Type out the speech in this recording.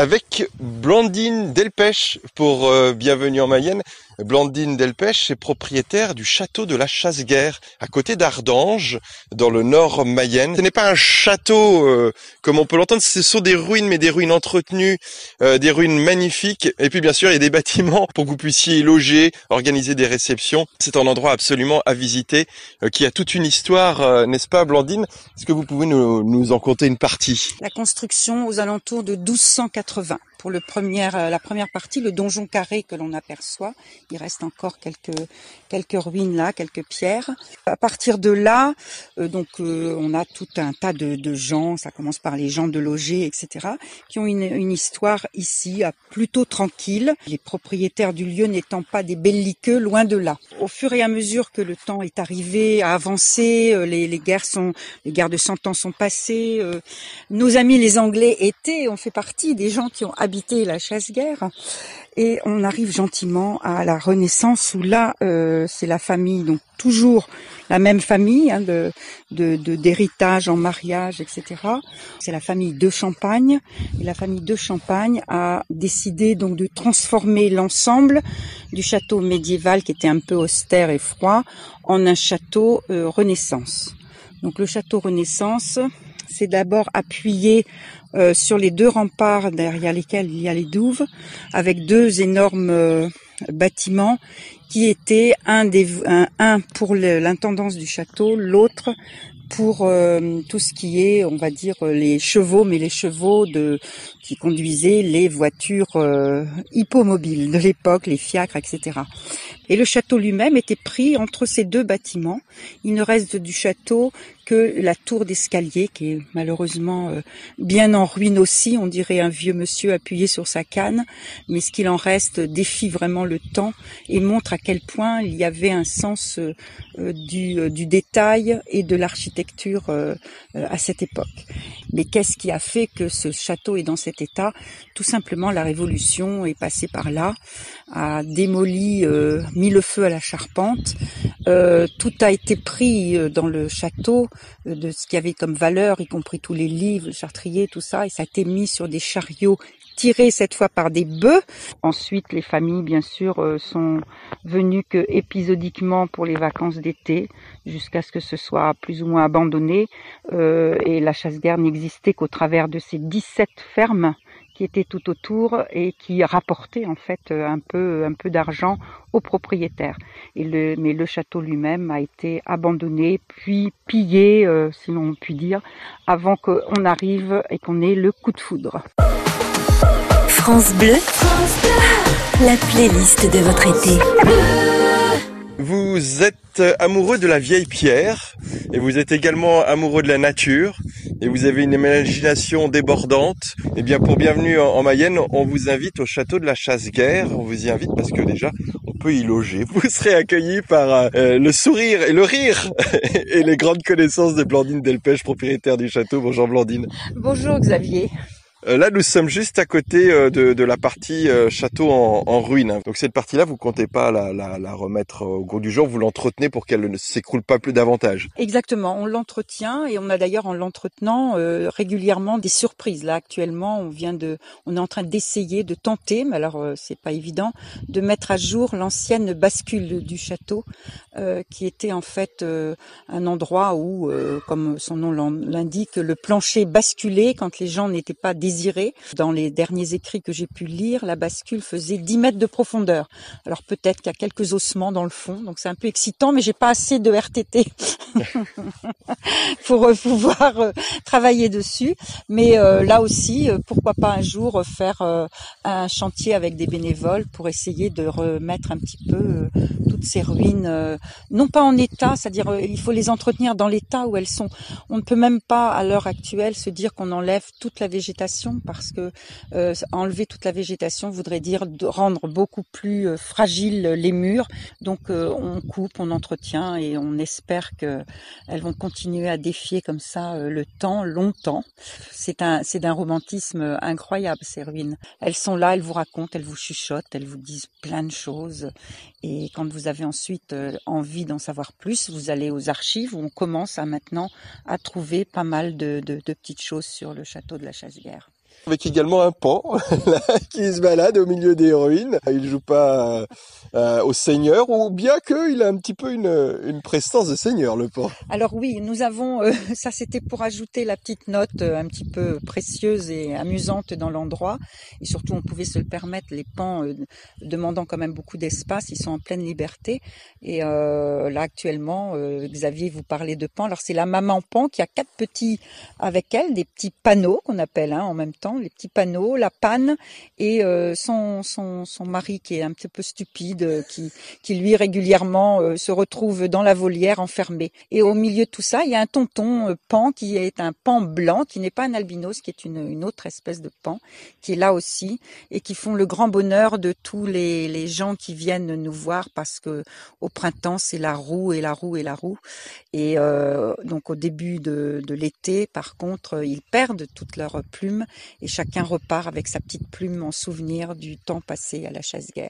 avec Blandine Delpech pour euh, Bienvenue en Mayenne. Blandine Delpech est propriétaire du château de la Chasse-Guerre à côté d'Ardange dans le nord Mayenne. Ce n'est pas un château euh, comme on peut l'entendre, ce sont des ruines mais des ruines entretenues, euh, des ruines magnifiques et puis bien sûr il y a des bâtiments pour que vous puissiez y loger, organiser des réceptions. C'est un endroit absolument à visiter qui a toute une histoire, n'est-ce pas Blandine? Est-ce que vous pouvez nous, nous en conter une partie? La construction aux alentours de 1280 80 pour le premier, euh, la première partie, le donjon carré que l'on aperçoit. Il reste encore quelques quelques ruines là, quelques pierres. À partir de là, euh, donc euh, on a tout un tas de, de, gens. Ça commence par les gens de loger, etc., qui ont une, une histoire ici plutôt tranquille. Les propriétaires du lieu n'étant pas des belliqueux, loin de là. Au fur et à mesure que le temps est arrivé à avancer, les, les guerres sont, les guerres de cent ans sont passées. nos amis les Anglais étaient, on fait partie des gens qui ont la chasse-guerre. Et on arrive gentiment à la Renaissance où là, euh, c'est la famille, donc toujours la même famille hein, de d'héritage en mariage, etc. C'est la famille de Champagne. Et la famille de Champagne a décidé donc de transformer l'ensemble du château médiéval qui était un peu austère et froid en un château euh, Renaissance. Donc le château Renaissance, c'est d'abord appuyé euh, sur les deux remparts derrière lesquels il y a les douves, avec deux énormes euh, bâtiments qui étaient un, des, un, pour l'intendance du château, l'autre pour euh, tout ce qui est, on va dire, les chevaux, mais les chevaux de qui conduisaient les voitures hippomobiles de l'époque, les fiacres, etc. Et le château lui-même était pris entre ces deux bâtiments. Il ne reste du château que la tour d'escalier, qui est malheureusement euh, bien en ruine aussi. On dirait un vieux monsieur appuyé sur sa canne, mais ce qu'il en reste défie vraiment le temps et montre à quel point il y avait un sens euh, euh, du, du, détail et de l'architecture à cette époque. Mais qu'est-ce qui a fait que ce château est dans cet état? Tout simplement, la Révolution est passée par là, a démoli, mis le feu à la charpente. tout a été pris dans le château euh, de ce qu'il y avait comme valeur, y compris tous les livres, le chartrier, tout ça, et ça a été mis sur des chariots tirés cette fois par des bœufs. Ensuite, les familles, bien sûr, euh, sont venues que épisodiquement pour les vacances d'été, jusqu'à ce que ce soit plus ou moins abandonné. Euh, et la chasse-guerre n'existait qu'au travers de ces 17 fermes qui étaient tout autour et qui rapportaient en fait un peu un peu d'argent aux propriétaires. Et le, mais le château lui-même a été abandonné, puis pillé, euh, si l'on peut dire, avant qu'on arrive et qu'on ait le coup de foudre. France Bleu, France Bleu, la playlist de votre été. Vous êtes amoureux de la vieille pierre et vous êtes également amoureux de la nature et vous avez une imagination débordante. Eh bien, pour bienvenue en, Mayenne, on vous invite au château de la Chasse-Guerre. On vous y invite parce que déjà, on peut y loger. Vous serez accueillis par euh, le sourire et le rire et les grandes connaissances de Blandine Delpech, propriétaire du château. Bonjour Blandine. Bonjour Xavier. Euh, là, nous sommes juste à côté euh, de, la partie euh, château en, ruine. Donc cette partie-là, vous comptez pas la, remettre au goût du jour, vous l'entretenez pour qu'elle ne s'écroule pas plus davantage. Exactement, on l'entretient et on a d'ailleurs en l'entretenant régulièrement des surprises. Là, actuellement, on vient de, on est en train d'essayer, de tenter, mais alors c'est pas évident, de mettre à jour l'ancienne bascule du château, qui était en fait un endroit où, comme son nom l'indique, le plancher basculait quand les gens n'étaient pas dans les derniers écrits que j'ai pu lire, la bascule faisait 10 mètres de profondeur. Alors peut-être qu'il y a quelques ossements dans le fond, donc c'est un peu excitant, mais j'ai pas assez de RTT pour euh, pouvoir euh, travailler dessus. Mais euh, là aussi, pourquoi pas un jour faire un chantier avec des bénévoles pour essayer de remettre un petit peu toutes ces ruines, non pas en état, c'est-à-dire il faut les entretenir dans l'état où elles sont. On ne peut même pas à l'heure actuelle se dire qu'on enlève toute la végétation parce que euh, enlever toute la végétation voudrait dire de rendre beaucoup plus euh, fragiles les murs. Donc euh, on coupe, on entretient et on espère que elles vont continuer à défier comme ça le temps longtemps. C'est un c'est d'un romantisme incroyable ces ruines. Elles sont là, elles vous racontent, elles vous chuchotent, elles vous disent plein de choses. Et quand vous avez ensuite envie d'en savoir plus, vous allez aux archives où on commence à maintenant à trouver pas mal de, de petites choses sur le château de la Chasse-Guerre. Avec également un pan qui se balade au milieu des ruines. Il joue pas euh, au seigneur ou bien qu'il a un petit peu une, une prestance de seigneur, le pan. Alors oui, nous avons, euh, ça c'était pour ajouter la petite note euh, un petit peu précieuse et amusante dans l'endroit. Et surtout, on pouvait se le permettre, les pans demandant quand même beaucoup d'espace, ils sont en pleine liberté. Et là actuellement, Xavier vous parlait de pan. Alors c'est la maman pan qui a quatre petits avec elle, des petits panneaux qu'on appelle hein, en même temps, les petits panneaux, la panne et son, son, son mari qui est un petit peu stupide qui, qui lui régulièrement euh, se retrouve dans la volière enfermé. Et au milieu de tout ça, il y a un tonton euh, pan qui est un pan blanc, qui n'est pas un albinos, qui est une, une autre espèce de pan, qui est là aussi et qui font le grand bonheur de tous les, les gens qui viennent nous voir parce que au printemps c'est la roue et la roue et la roue. Et euh, donc au début de, de l'été, par contre, ils perdent toutes leurs plumes et chacun repart avec sa petite plume en souvenir du temps passé à la chasse-guerre.